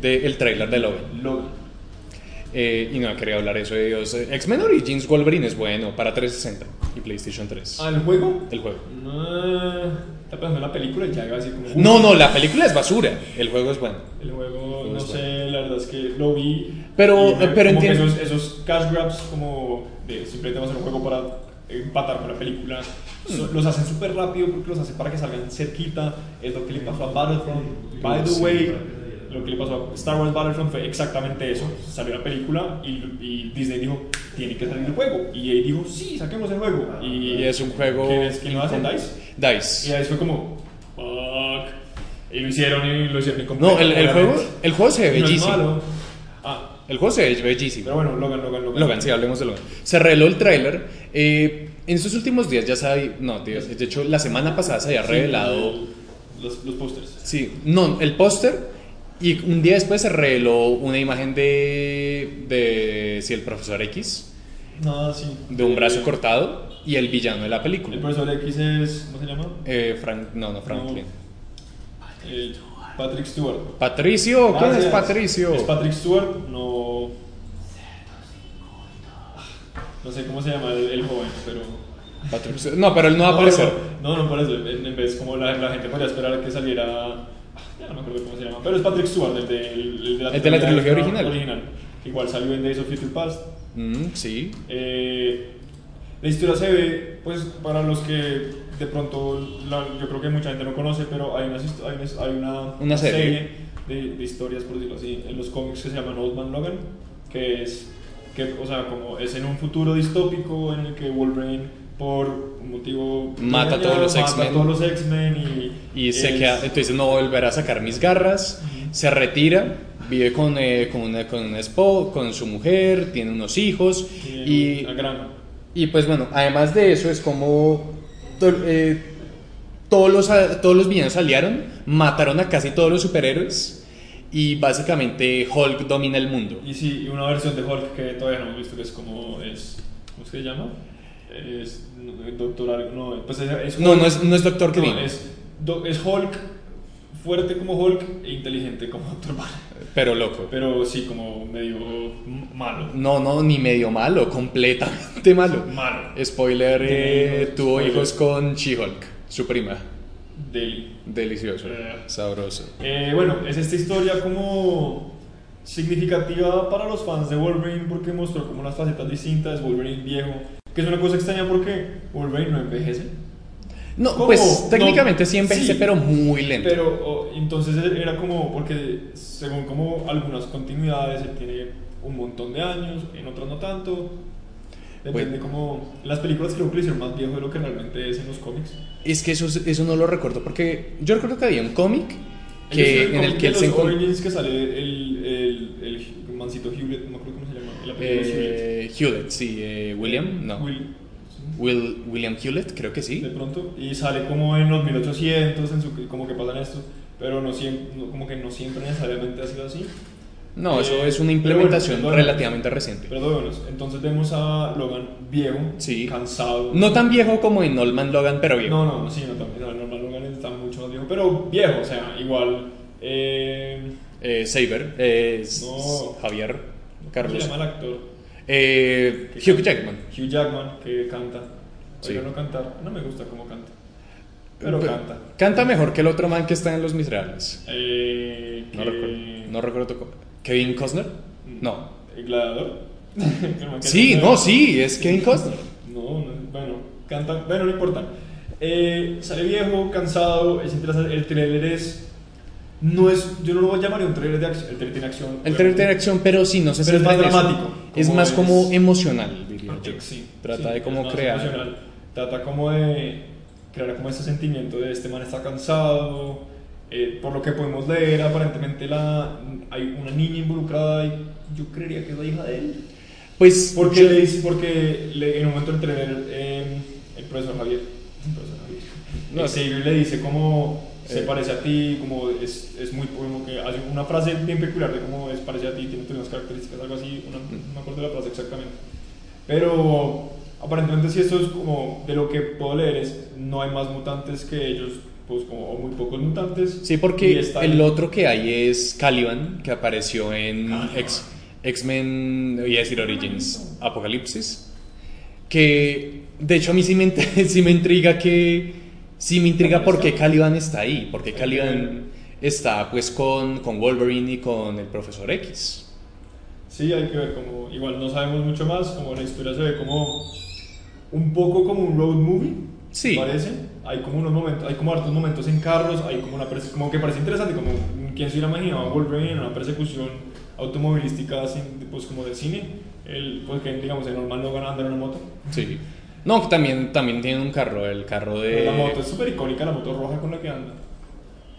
Speaker 2: del trailer de Logan.
Speaker 1: Logan.
Speaker 2: Eh, y no quería hablar eso de. Eh, X-Men Origins Wolverine es bueno para 360 y PlayStation 3.
Speaker 1: Ah, ¿el juego?
Speaker 2: El juego.
Speaker 1: No, está pensando en la película y ya iba a decir como.
Speaker 2: No, no, la película es basura. El juego es bueno.
Speaker 1: El juego, no sé, la verdad es que lo vi.
Speaker 2: Pero- pero
Speaker 1: que
Speaker 2: entiendo-
Speaker 1: Esos, esos cash grabs, como de simplemente vamos a hacer un juego para empatar con la película, so-
Speaker 2: Mm.
Speaker 1: los hacen súper rápido porque los hacen para que salgan cerquita. Es lo que le pasó a Battlefront. By the way, lo que le pasó a Star Wars Battlefront fue exactamente eso. Salió la película y, y Disney dijo, tiene que salir el juego. Y EA dijo, sí, saquemos el juego. Y,
Speaker 2: Y es un juego.
Speaker 1: ¿Quién, es, quién lo hace?
Speaker 2: incom-
Speaker 1: ¿Dice?
Speaker 2: Dice.
Speaker 1: Y ahí fue como, fuck. Y lo hicieron y lo hicieron
Speaker 2: No, el, el juego, el juego se ve
Speaker 1: es
Speaker 2: bellísimo.
Speaker 1: malo. Ah,
Speaker 2: El juego se ve bellísimo.
Speaker 1: pero bueno, Logan, Logan, Logan.
Speaker 2: Logan, sí, hablemos de Logan. Se reveló el tráiler. eh, en estos últimos días ya se había... No, de de hecho, la semana pasada se había revelado...
Speaker 1: el- los, los pósters.
Speaker 2: Sí, no, el póster. Y un día después se reveló una imagen de... De... Sí, el profesor X.
Speaker 1: No, sí.
Speaker 2: De un brazo cortado. Y el villano de la
Speaker 1: El
Speaker 2: película.
Speaker 1: profesor X es, ¿cómo se llama?
Speaker 2: Eh, Frank... No, no, Franklin.
Speaker 1: Eh, Patrick Stewart.
Speaker 2: Patricio, ¿quién es. Patricio?
Speaker 1: Es Patrick Stewart, no. No sé cómo se llama el, el joven, pero.
Speaker 2: Patricio- No, pero él no va a aparecer.
Speaker 1: No, no, por eso. En, vez, como la, la gente podría esperar a que saliera. Ya no me acuerdo cómo se llama. Pero es Patrick Stewart, el de, el, de la,
Speaker 2: El de la trilogía original.
Speaker 1: que igual salió en Days of Future Past.
Speaker 2: Mm, sí.
Speaker 1: Eh, la historia se ve, pues, para los que de pronto, la- yo creo que mucha gente no conoce, pero hay, unas hay, unas- hay una,
Speaker 2: Una serie.
Speaker 1: de, de historias, por decirlo así, en los cómics que se llaman Old Man Logan, que es, que, o sea, como es en un futuro distópico en el que Wolverine, por un motivo...
Speaker 2: Mata a todos los
Speaker 1: mata
Speaker 2: X-Men.
Speaker 1: a todos los X-Men y...
Speaker 2: Y se
Speaker 1: es-
Speaker 2: queda, entonces no volverá a sacar mis garras, se retira, vive con, eh, con, una, con, una espo- con su mujer, tiene unos hijos y,
Speaker 1: una granja.
Speaker 2: Y pues bueno, además de eso es como eh, todos, los, todos los villanos salieron, mataron a casi todos los superhéroes y básicamente Hulk domina el mundo.
Speaker 1: Y sí, y una versión de Hulk que todavía no hemos visto, que es como es... ¿Cómo se llama? Es Doctor no, pues es, es
Speaker 2: No, no es, no es Doctor
Speaker 1: no,
Speaker 2: Green,
Speaker 1: es, do- es Hulk, fuerte como Hulk e inteligente como Doctor Banner.
Speaker 2: Pero loco.
Speaker 1: Pero sí, como medio malo.
Speaker 2: No, no, ni medio malo, completamente malo.
Speaker 1: Malo.
Speaker 2: Spoiler, eh, tuvo
Speaker 1: Spoiler.
Speaker 2: hijos con She-Hulk, su prima.
Speaker 1: Deli.
Speaker 2: Delicioso,
Speaker 1: Eh.
Speaker 2: sabroso.
Speaker 1: Eh, bueno, es esta historia como significativa para los fans de Wolverine porque mostró como unas facetas distintas, Wolverine viejo, que es una cosa extraña porque Wolverine no envejece.
Speaker 2: No,
Speaker 1: ¿Cómo?
Speaker 2: pues
Speaker 1: No,
Speaker 2: técnicamente sí envejece,
Speaker 1: sí.
Speaker 2: pero muy lento.
Speaker 1: Pero entonces era como, porque según como algunas continuidades, él tiene un montón de años, en otras no tanto. Depende
Speaker 2: Bueno.
Speaker 1: como... Las películas creo que lo hicieron más viejo de lo que realmente es en los cómics.
Speaker 2: Es que eso, eso no lo recuerdo, porque yo recuerdo que había un cómic que,
Speaker 1: el
Speaker 2: en el que él se encontró.
Speaker 1: Que sale el, el, el mancito Hewlett, no me acuerdo cómo se llama. El apellido es Hewlett.
Speaker 2: Eh, Hewlett, sí, eh, William, no.
Speaker 1: Will-
Speaker 2: Will, William Hewlett, creo que
Speaker 1: de
Speaker 2: sí.
Speaker 1: pronto, y sale como en los 1800, en su, como que pasan esto, pero no como que no siempre necesariamente ha sido así.
Speaker 2: No, eso
Speaker 1: Eh,
Speaker 2: es una implementación
Speaker 1: bueno,
Speaker 2: relativamente reciente.
Speaker 1: Pero bueno, entonces vemos a Logan viejo,
Speaker 2: Sí.
Speaker 1: cansado.
Speaker 2: No tan viejo como en Old Logan, pero viejo.
Speaker 1: No, no, sí, no, también, no, normal Logan está mucho más viejo, pero viejo, o sea, igual. Eh,
Speaker 2: Eh, Saber, eh,
Speaker 1: No.
Speaker 2: Javier,
Speaker 1: ¿Cómo se
Speaker 2: Carlos.
Speaker 1: llama el actor?
Speaker 2: Eh, Hugh Jackman.
Speaker 1: Hugh Jackman, que canta.
Speaker 2: Sí.
Speaker 1: Oiga, no cantar, no me gusta cómo canta. Pero
Speaker 2: Pe-
Speaker 1: canta.
Speaker 2: Canta mejor que el otro man que está en Los Miserables.
Speaker 1: Eh,
Speaker 2: No
Speaker 1: que-
Speaker 2: recuerdo. No recuerdo cómo. ¿Kevin Costner? No.
Speaker 1: ¿El gladiador?
Speaker 2: Sí, no, sí, es Kevin Costner.
Speaker 1: No, no, bueno, canta, bueno, no importa. Eh, sale viejo, cansado, es interesante. El trailer es. No es. Yo no lo voy a llamar un trailer de acción. El trailer tiene acción.
Speaker 2: El trailer tiene acción, pero sí, no se
Speaker 1: Pero es más dramático,
Speaker 2: Es
Speaker 1: como
Speaker 2: más
Speaker 1: es-
Speaker 2: como emocional, diría yo.
Speaker 1: Sí,
Speaker 2: Trata
Speaker 1: sí,
Speaker 2: de
Speaker 1: más
Speaker 2: crear.
Speaker 1: emocional. Trata como de crear como ese sentimiento de este man está cansado. eh, por lo que podemos leer, aparentemente la, hay una niña involucrada y yo creería que es la hija de él.
Speaker 2: Pues,
Speaker 1: Porque,
Speaker 2: yo-
Speaker 1: le dice, porque le- en un momento del trailer, eh, el profesor Javier, el profesor Javier,
Speaker 2: No,
Speaker 1: Xavier le dice como se
Speaker 2: Eh.
Speaker 1: parece a ti, como es, es muy, como que hace una frase bien peculiar de cómo es parece a ti, tiene unas características, algo así, una- no me acuerdo de la frase exactamente. Pero aparentemente si esto es como de lo que puedo leer es, no hay más mutantes que ellos, pues como o muy pocos mutantes.
Speaker 2: Sí, porque el otro que hay es Caliban, que apareció en X-Men, voy a decir Origins, Apocalipsis. Que de hecho a mí sí me, sí me intriga que. Sí me intriga por qué Caliban está ahí. Porque Caliban está pues con, con Wolverine y con el Profesor X.
Speaker 1: Sí, hay que ver como, igual no sabemos mucho más, como la historia se ve como un poco como un road movie,
Speaker 2: Sí.
Speaker 1: parece. Hay como unos momentos, hay como hartos momentos en carros, hay como una como que parece interesante, como quien se hubiera imaginado a Wolverine en una persecución automovilística así, pues como de cine, el, pues que digamos en normal no anda en una moto.
Speaker 2: Sí. No, también, también tiene un carro, el carro de.
Speaker 1: La moto es súper icónica, la moto roja con la que anda.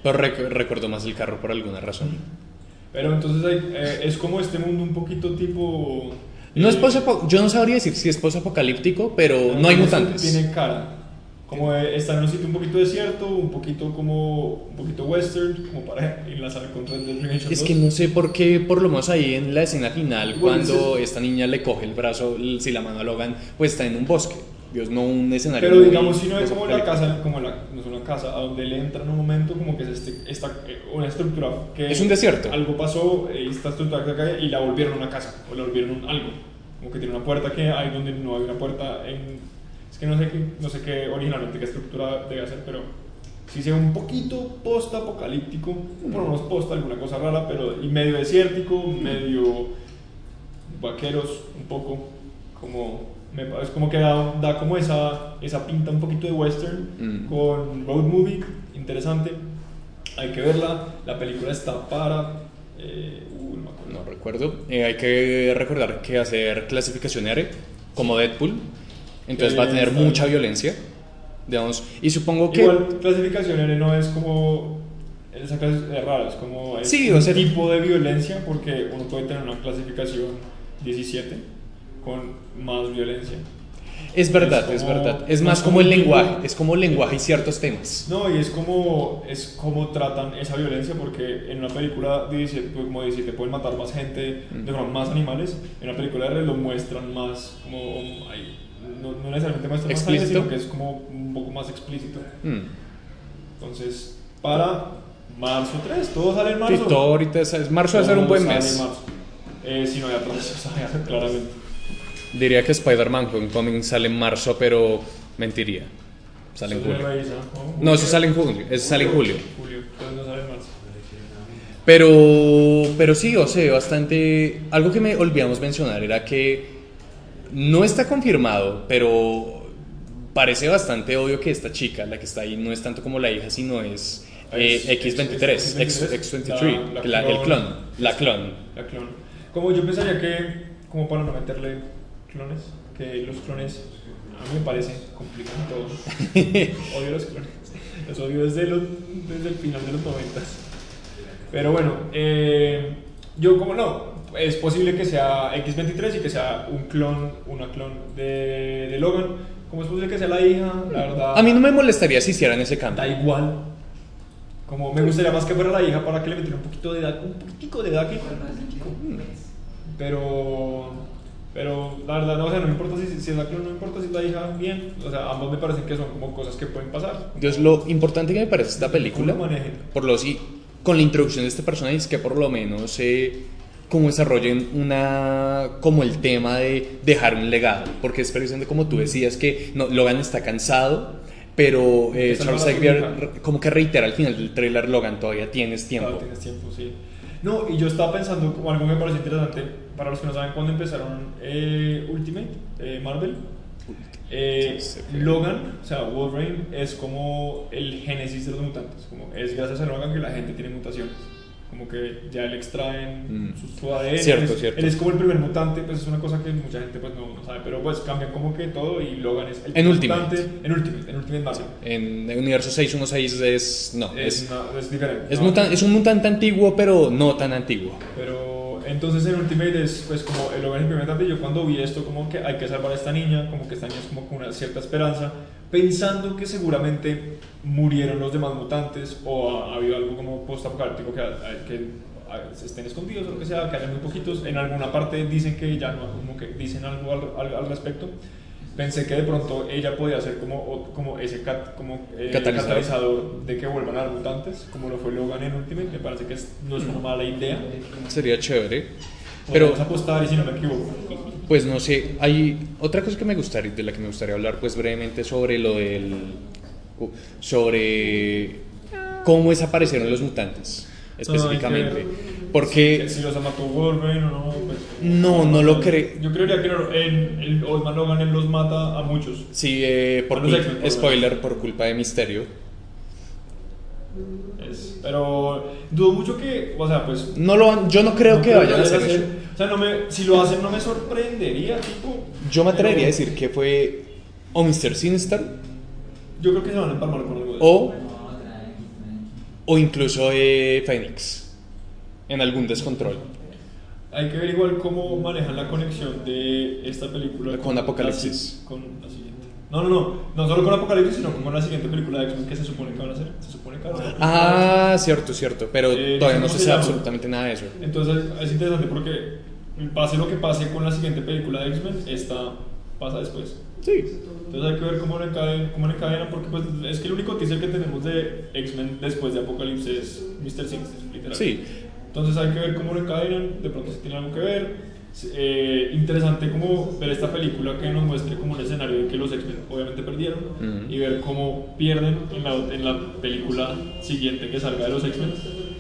Speaker 2: Pero rec- recuerdo más el carro por alguna razón.
Speaker 1: Pero entonces hay- eh, es como este mundo un poquito tipo...
Speaker 2: No es
Speaker 1: eh,
Speaker 2: yo no sabría decir si es posapocalíptico, pero no hay
Speaker 1: tiene-
Speaker 2: mutantes.
Speaker 1: Tiene cara. Como de- está en un sitio un poquito desierto, un poquito como un poquito western, como para enlazar con Red Dead Redemption
Speaker 2: Es
Speaker 1: 2.
Speaker 2: que no sé por qué, por lo menos ahí en la escena final,
Speaker 1: Bueno,
Speaker 2: cuando
Speaker 1: ese-
Speaker 2: esta niña le coge el brazo, si la mano a Logan, pues está en un bosque. Dios, no un escenario.
Speaker 1: Pero digamos, si no es como la casa, como la, no es una casa, a donde le entra en un momento como que es este, esta, eh, una estructura que...
Speaker 2: Es un desierto.
Speaker 1: Algo pasó, eh, esta estructura que cae y la volvieron una casa, o la volvieron algo. Como que tiene una puerta que hay donde no hay una puerta en... Es que no sé qué, no sé qué originalmente qué estructura debe hacer, pero si sea un poquito post-apocalíptico, por lo menos post alguna cosa rara, pero y medio desértico, medio vaqueros, un poco como me, es como que da, da como esa, esa pinta un poquito de western
Speaker 2: Mm.
Speaker 1: con road movie, interesante, hay que verla, la película está para, eh, uh, no me.
Speaker 2: No recuerdo. Eh, hay que recordar que hacer clasificación R, como Deadpool, entonces va a tener mucha violencia. Digamos, y supongo que.
Speaker 1: Igual clasificación N no es como esa clase es rara, es como
Speaker 2: Sí,
Speaker 1: un
Speaker 2: o sea-
Speaker 1: tipo de violencia porque uno puede tener una clasificación 17 con más violencia.
Speaker 2: Es verdad,
Speaker 1: es
Speaker 2: es,
Speaker 1: como-
Speaker 2: verdad. Es más
Speaker 1: es
Speaker 2: como
Speaker 1: como
Speaker 2: el lenguaje, es como lenguaje y ciertos temas.
Speaker 1: No, y es como, es como tratan esa violencia, porque en una película dice, pues, como dice, te pueden matar más gente, de forma más animales, en una película de lo muestran más, como, ay, no, no necesariamente muestran más sangre,
Speaker 2: ¿Explícito?
Speaker 1: sino que es como un poco más explícito.
Speaker 2: Mm.
Speaker 1: Entonces, para marzo 3, todo sale en marzo.
Speaker 2: Sí, todo ahorita es, es- marzo va a ser un buen mes.
Speaker 1: marzo. Eh, si no hay atrasos, claramente.
Speaker 2: Diría que Spider-Man Homecoming sale en marzo, pero mentiría. Sale en julio.
Speaker 1: ¿no?
Speaker 2: Eso sale en julio. Eso sale en julio.
Speaker 1: Marzo.
Speaker 2: Pero, pero sí, o sea, bastante. Algo que me olvidamos mencionar era que no está confirmado, pero parece bastante obvio que esta chica, la que está ahí, no es tanto como la hija, sino es eh,
Speaker 1: Es-
Speaker 2: X23,
Speaker 1: es-
Speaker 2: X,
Speaker 1: X-
Speaker 2: X23,
Speaker 1: la-
Speaker 2: que
Speaker 1: la
Speaker 2: la- el
Speaker 1: clon.
Speaker 2: clon, la clon.
Speaker 1: La clon. Como yo pensaría que, como para no meterle clones, que los clones a mí me parece complican todo. odio los clones. Los odio desde, los, desde el final de los 90. Pero bueno, eh, yo como no, es posible que sea X23 y que sea un clon, una clon de, de Logan ¿cómo es posible que sea la hija? La verdad.
Speaker 2: A mí no me molestaría si hicieran ese
Speaker 1: da
Speaker 2: cambio.
Speaker 1: igual. Como me gustaría más que fuera la hija para que le metiera un poquito de edad, un poquitico de edad aquí. Pero, pero la verdad, no, o sea, no me importa si, si es la clon, no me importa si es la hija, bien. O sea, ambos me parecen que son como cosas que pueden pasar.
Speaker 2: Dios, lo importante que me parece esta película, por lo sí, con la introducción de este personaje, es que por lo menos eh, como desarrollen una, como el tema de dejar un legado, porque es precisamente como tú decías que no, Logan está cansado, pero eh, Charles Xavier como que reitera al final del trailer Logan, todavía tienes tiempo.
Speaker 1: Claro, tienes tiempo, sí. No, y yo estaba pensando como algo que me parece interesante, para los que no saben cuándo empezaron eh, Ultimate, eh, Marvel. eh. Logan, o sea, Wolverine, es como el génesis de los mutantes. Como es gracias a Logan que la gente tiene mutaciones. Como que ya le extraen
Speaker 2: Mm.
Speaker 1: su, su ADN.
Speaker 2: Cierto,
Speaker 1: es,
Speaker 2: cierto.
Speaker 1: Él es como el primer mutante, pues es una cosa que mucha gente pues no, no sabe. Pero pues cambian como que todo y Logan es el
Speaker 2: En
Speaker 1: primer
Speaker 2: Ultimate.
Speaker 1: mutante. En Ultimate, en Ultimate Marvel.
Speaker 2: En el universo 616 es, no,
Speaker 1: Es,
Speaker 2: es,
Speaker 1: una- es diferente.
Speaker 2: es,
Speaker 1: ¿no?
Speaker 2: mutan- es un mutante antiguo, pero no tan antiguo.
Speaker 1: Pero entonces en Ultimate es pues como el Logan implementante. Yo cuando vi esto, como que hay que salvar a esta niña, como que esta niña es como con una cierta esperanza, pensando que seguramente murieron los demás mutantes o ha, ha habido algo como post-apocalíptico que, que a- estén escondidos o lo que sea, que haya muy poquitos. En alguna parte dicen que ya no, como que dicen algo al, al- al respecto. Pensé que de pronto ella podía ser como, como ese cat- como, eh,
Speaker 2: Catalizador.
Speaker 1: catalizador de que vuelvan a haber mutantes, como lo fue Logan en Ultimate. Me parece que es- no es una mala idea.
Speaker 2: Sería chévere.
Speaker 1: Pero apostar y si no me equivoco.
Speaker 2: Pues no sé, hay otra cosa que me gustaría, de la que me gustaría hablar pues brevemente sobre lo del... sobre cómo desaparecieron los mutantes específicamente. Porque
Speaker 1: Si, si los mató Wolverine o no, pues.
Speaker 2: no, no lo creo.
Speaker 1: Yo creería que en, el Old Logan él los mata a muchos.
Speaker 2: Sí, eh, por
Speaker 1: A los
Speaker 2: spoiler, por culpa de Misterio.
Speaker 1: Es- pero dudo mucho que, o sea, pues.
Speaker 2: No lo, yo no creo que vayan a hacer eso.
Speaker 1: O sea, no me, si lo hacen no me sorprendería, tipo.
Speaker 2: Yo me atrevería a decir que fue o Mr. Sinister
Speaker 1: Yo creo que se van a empalmar con algo de eso.
Speaker 2: o, o incluso eh, Phoenix en algún descontrol.
Speaker 1: Hay que ver igual cómo manejan la conexión de esta película
Speaker 2: Con Apocalipsis.
Speaker 1: con. No, no, no. No solo con Apocalipsis, sino con la siguiente película de X-Men que se supone que van a hacer. Se supone que van a hacer.
Speaker 2: Ah, cierto, cierto, pero
Speaker 1: Eh,
Speaker 2: todavía no
Speaker 1: ¿cómo
Speaker 2: se sabe absolutamente nada de eso.
Speaker 1: Entonces es interesante porque pase lo que pase con la siguiente película de X-Men, esta pasa después.
Speaker 2: Sí.
Speaker 1: Entonces hay que ver cómo lo encadenan, cómo encadenan porque pues, es que el único teaser que tenemos de X-Men después de Apocalipsis es Mr. Sinister, literal.
Speaker 2: Sí.
Speaker 1: Entonces hay que ver cómo lo encadenan, de pronto si tiene algo que ver. Eh, interesante como ver esta película que nos muestre como un escenario en que los X-Men obviamente perdieron
Speaker 2: Ujú.
Speaker 1: y ver cómo pierden en la, en la película siguiente que salga de los X-Men.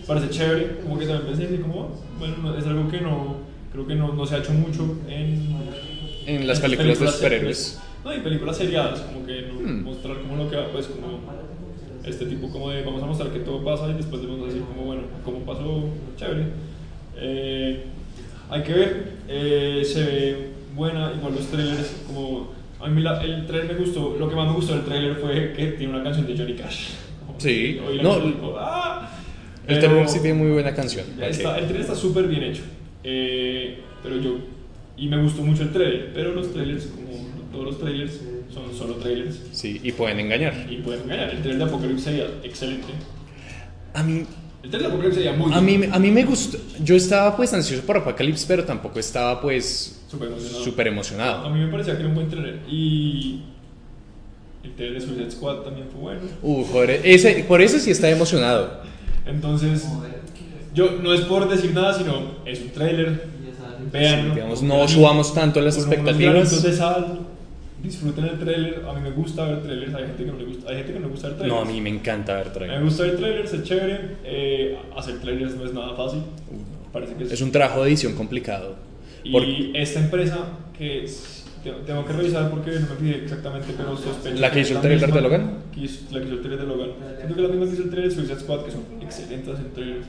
Speaker 1: Parece chévere, como que también pensé como, "Oh, bueno, no- es algo que no, creo que no, no se ha hecho mucho en,
Speaker 2: En las
Speaker 1: en
Speaker 2: películas de superhéroes.
Speaker 1: No, y películas seriadas, como que no-
Speaker 2: Hmm.
Speaker 1: mostrar como lo que va, pues como este tipo como de vamos a mostrar que todo pasa y después vamos a decir como bueno, cómo pasó, chévere. Eh, hay que ver, eh, se ve buena, igual los trailers, como a mí la- el trailer me gustó, lo que más me gustó del trailer fue que tiene una canción de Johnny Cash.
Speaker 2: Sí. No,
Speaker 1: como, ¡ah!
Speaker 2: El trailer sí tiene muy buena canción.
Speaker 1: Está- el trailer está súper bien hecho. Eh, pero yo. Y me gustó mucho el trailer. Pero los trailers, como todos los trailers, son solo trailers.
Speaker 2: Sí, y pueden engañar.
Speaker 1: Y pueden engañar. El trailer de Apocalypse sería excelente.
Speaker 2: A mí,
Speaker 1: El trailer de Apocalypse sería muy
Speaker 2: a mí, a mí me gustó. Yo estaba pues ansioso por Apocalypse, pero tampoco estaba pues
Speaker 1: súper emocionado.
Speaker 2: súper
Speaker 1: A
Speaker 2: emocionado.
Speaker 1: mí me parecía que era un buen trailer. Y. El trailer de Suicide Squad también fue bueno.
Speaker 2: Uh, joder, ese, por eso sí estaba emocionado.
Speaker 1: Entonces. Yo no es por decir nada, sino es un trailer. Vean.
Speaker 2: Sí, digamos, no subamos tanto las expectativas.
Speaker 1: de sal. Disfruten el trailer. A mí me gusta ver trailers. Hay gente que no le gusta, hay gente que no le gusta ver trailers.
Speaker 2: No, a mí me encanta ver
Speaker 1: A mí me
Speaker 2: trailers.
Speaker 1: gusta ver trailers, es chévere. Eh, hacer trailers no es nada fácil. Parece que es.
Speaker 2: Es un trabajo de edición complicado.
Speaker 1: y
Speaker 2: Por-
Speaker 1: esta empresa que es- te- tengo que revisar porque no me pide exactamente, pero sospecho.
Speaker 2: ¿La que hizo el trailer de Logan?
Speaker 1: que hizo- la que hizo el trailer de Logan. Siento que la misma que hizo el trailer de Suicide Squad, que son excelentes en trailers.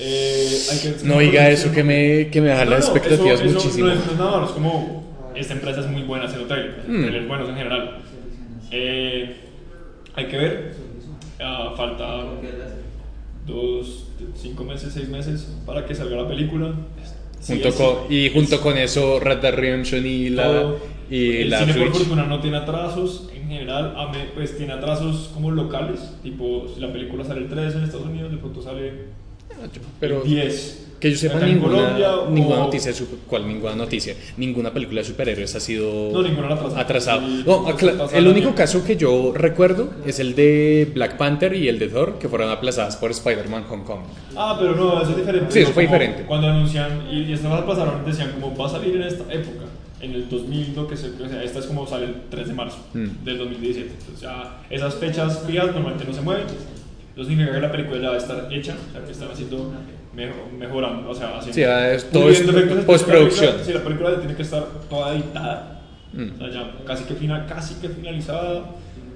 Speaker 1: Eh, hay que,
Speaker 2: No diga eso que me, que me baja
Speaker 1: No,
Speaker 2: las
Speaker 1: no,
Speaker 2: expectativas
Speaker 1: eso- eso
Speaker 2: muchísimo.
Speaker 1: No es, no es nada malo, es como esta empresa es muy buena haciendo trailers,
Speaker 2: Mm.
Speaker 1: trailers buenos en general. Eh, hay que ver, ah, falta dos, cinco meses, seis meses para que salga la película.
Speaker 2: Junto
Speaker 1: Sí,
Speaker 2: con,
Speaker 1: sí,
Speaker 2: y junto con eso, Red Dead Redemption y la,
Speaker 1: Todo.
Speaker 2: Y
Speaker 1: el
Speaker 2: la
Speaker 1: cine por
Speaker 2: Switch.
Speaker 1: fortuna no tiene atrasos, en general, pues tiene atrasos como locales, tipo si la película sale el 3 en Estados Unidos, de pronto sale
Speaker 2: Pero
Speaker 1: el 10.
Speaker 2: Que yo sepa ninguna,
Speaker 1: Colombia, o-
Speaker 2: ninguna noticia, ¿cuál ninguna noticia? Ninguna película de superhéroes ha sido
Speaker 1: No, ninguna atrasada.
Speaker 2: No, el único caso que yo recuerdo es el de Black Panther y el de Thor, que fueron aplazadas por Spider-Man Homecoming.
Speaker 1: Ah, pero no, eso es diferente.
Speaker 2: Sí, eso fue
Speaker 1: Como
Speaker 2: diferente.
Speaker 1: Cuando anuncian, y, y estas pasaron, decían como va a salir en esta época, en el 2000, lo que se, o sea, esta es como sale el 3 de marzo
Speaker 2: Mm.
Speaker 1: del 2017. Entonces ya esas fechas fijas normalmente no se mueven. Eso significa que la película ya va a estar hecha, o sea, que están haciendo, mejor, mejorando, o sea, haciendo...
Speaker 2: Sí, ya es- todo es postproducción.
Speaker 1: Sí, la película ya tiene que estar toda editada.
Speaker 2: Mm.
Speaker 1: O sea, ya casi que, final, casi que finalizada.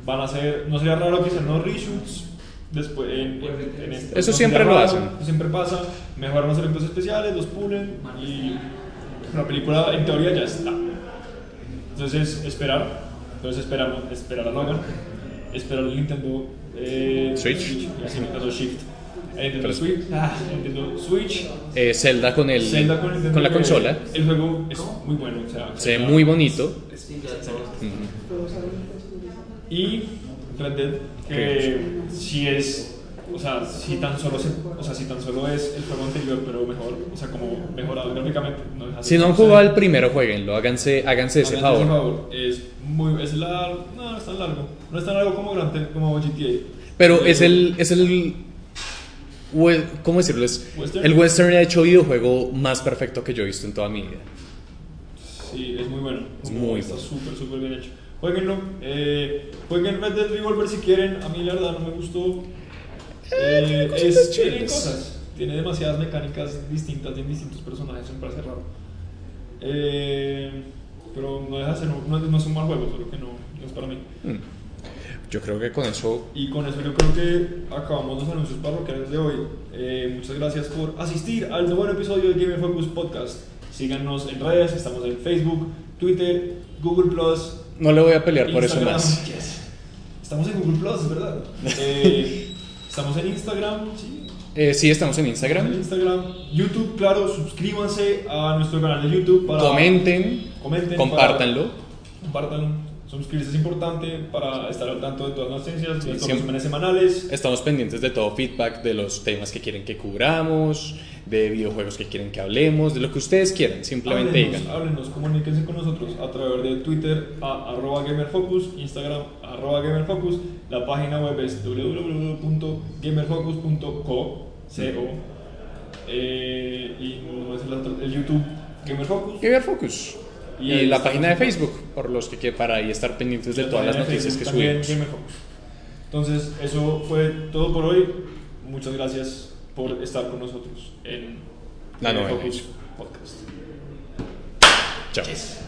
Speaker 1: Van a ser, no sería raro que sean unos reshoots después en, en- en este-
Speaker 2: Eso
Speaker 1: no
Speaker 2: siempre lo hacen.
Speaker 1: siempre pasa, mejoran los efectos especiales, los pulen y la película en teoría ya está. Entonces esperar, entonces esperamos, esperar a Logan, esperar el Nintendo eh,
Speaker 2: Switch.
Speaker 1: y así Nintendo Shift. El Nintendo
Speaker 2: Pero-
Speaker 1: Switch, ah, Nintendo Switch,
Speaker 2: Eh, Zelda con el
Speaker 1: Zelda con, Nintendo,
Speaker 2: con la consola.
Speaker 1: El juego es muy bueno, o sea,
Speaker 2: Se ve muy bonito.
Speaker 1: Y Red Dead, que si es, o sea, si tan solo se, o sea, si tan solo es el juego anterior, pero mejor, o sea, como mejorado gráficamente. No deja de
Speaker 2: Si no han jugado el primero, jueguenlo, háganse, háganse ese
Speaker 1: Háganse
Speaker 2: favor.
Speaker 1: Es muy, es largo, no, no es tan largo, no es tan largo como Grand como GTA.
Speaker 2: Pero es el, es el, ¿cómo decirlo? Es
Speaker 1: Western.
Speaker 2: el western hecho videojuego más perfecto que yo he visto en toda mi vida.
Speaker 1: Sí, es muy bueno.
Speaker 2: Es
Speaker 1: Como
Speaker 2: muy
Speaker 1: Está
Speaker 2: bueno.
Speaker 1: súper, súper bien hecho. Jueguenlo. Eh, jueguen Red Dead Revolver si quieren. A mí la verdad no me gustó. Eh,
Speaker 2: cositas
Speaker 1: es, tiene cosas. Tiene demasiadas mecánicas distintas en distintos personajes. Me parece raro. Eh, pero no deja de ser, no, no es un mal juego, solo que no, no es para mí.
Speaker 2: Mm. Yo creo que con eso
Speaker 1: Y con eso yo creo que acabamos los anuncios parroquiales de hoy. Eh, muchas gracias por asistir al nuevo episodio de Gamer Focus Podcast. Síganos en redes, estamos en Facebook, Twitter, Google Plus.
Speaker 2: no le voy a pelear por eso más.
Speaker 1: Yes. Estamos en Google Plus, verdad. Eh, estamos en Instagram, sí.
Speaker 2: Eh, sí, estamos en
Speaker 1: En
Speaker 2: Instagram.
Speaker 1: Instagram, YouTube, claro, suscríbanse a nuestro canal de YouTube para
Speaker 2: Comenten,
Speaker 1: comenten,
Speaker 2: compártanlo.
Speaker 1: para- compartan. Suscribirse es importante para estar al tanto de todas las noticias, nuestros
Speaker 2: siempre.
Speaker 1: resúmenes semanales.
Speaker 2: Estamos pendientes de todo feedback, de los temas que quieren que cubramos, de videojuegos que quieren que hablemos, de lo que ustedes quieran, simplemente
Speaker 1: Háblenos,
Speaker 2: digan.
Speaker 1: háblenos, comuníquense con nosotros a través de Twitter a arroba gamerfocus, Instagram arroba gamerfocus, la página web es www.gamerfocus.co co, eh, y el, YouTube Gamerfocus.
Speaker 2: Gamer Focus.
Speaker 1: Y
Speaker 2: Y, la página de Facebook, por los que quieran para ahí estar pendientes de todas las noticias que
Speaker 1: Facebook también,
Speaker 2: subimos.
Speaker 1: Entonces, eso fue todo por hoy. Muchas gracias por estar con nosotros en
Speaker 2: La novena.
Speaker 1: Gamerfocus Podcast.
Speaker 2: Chao.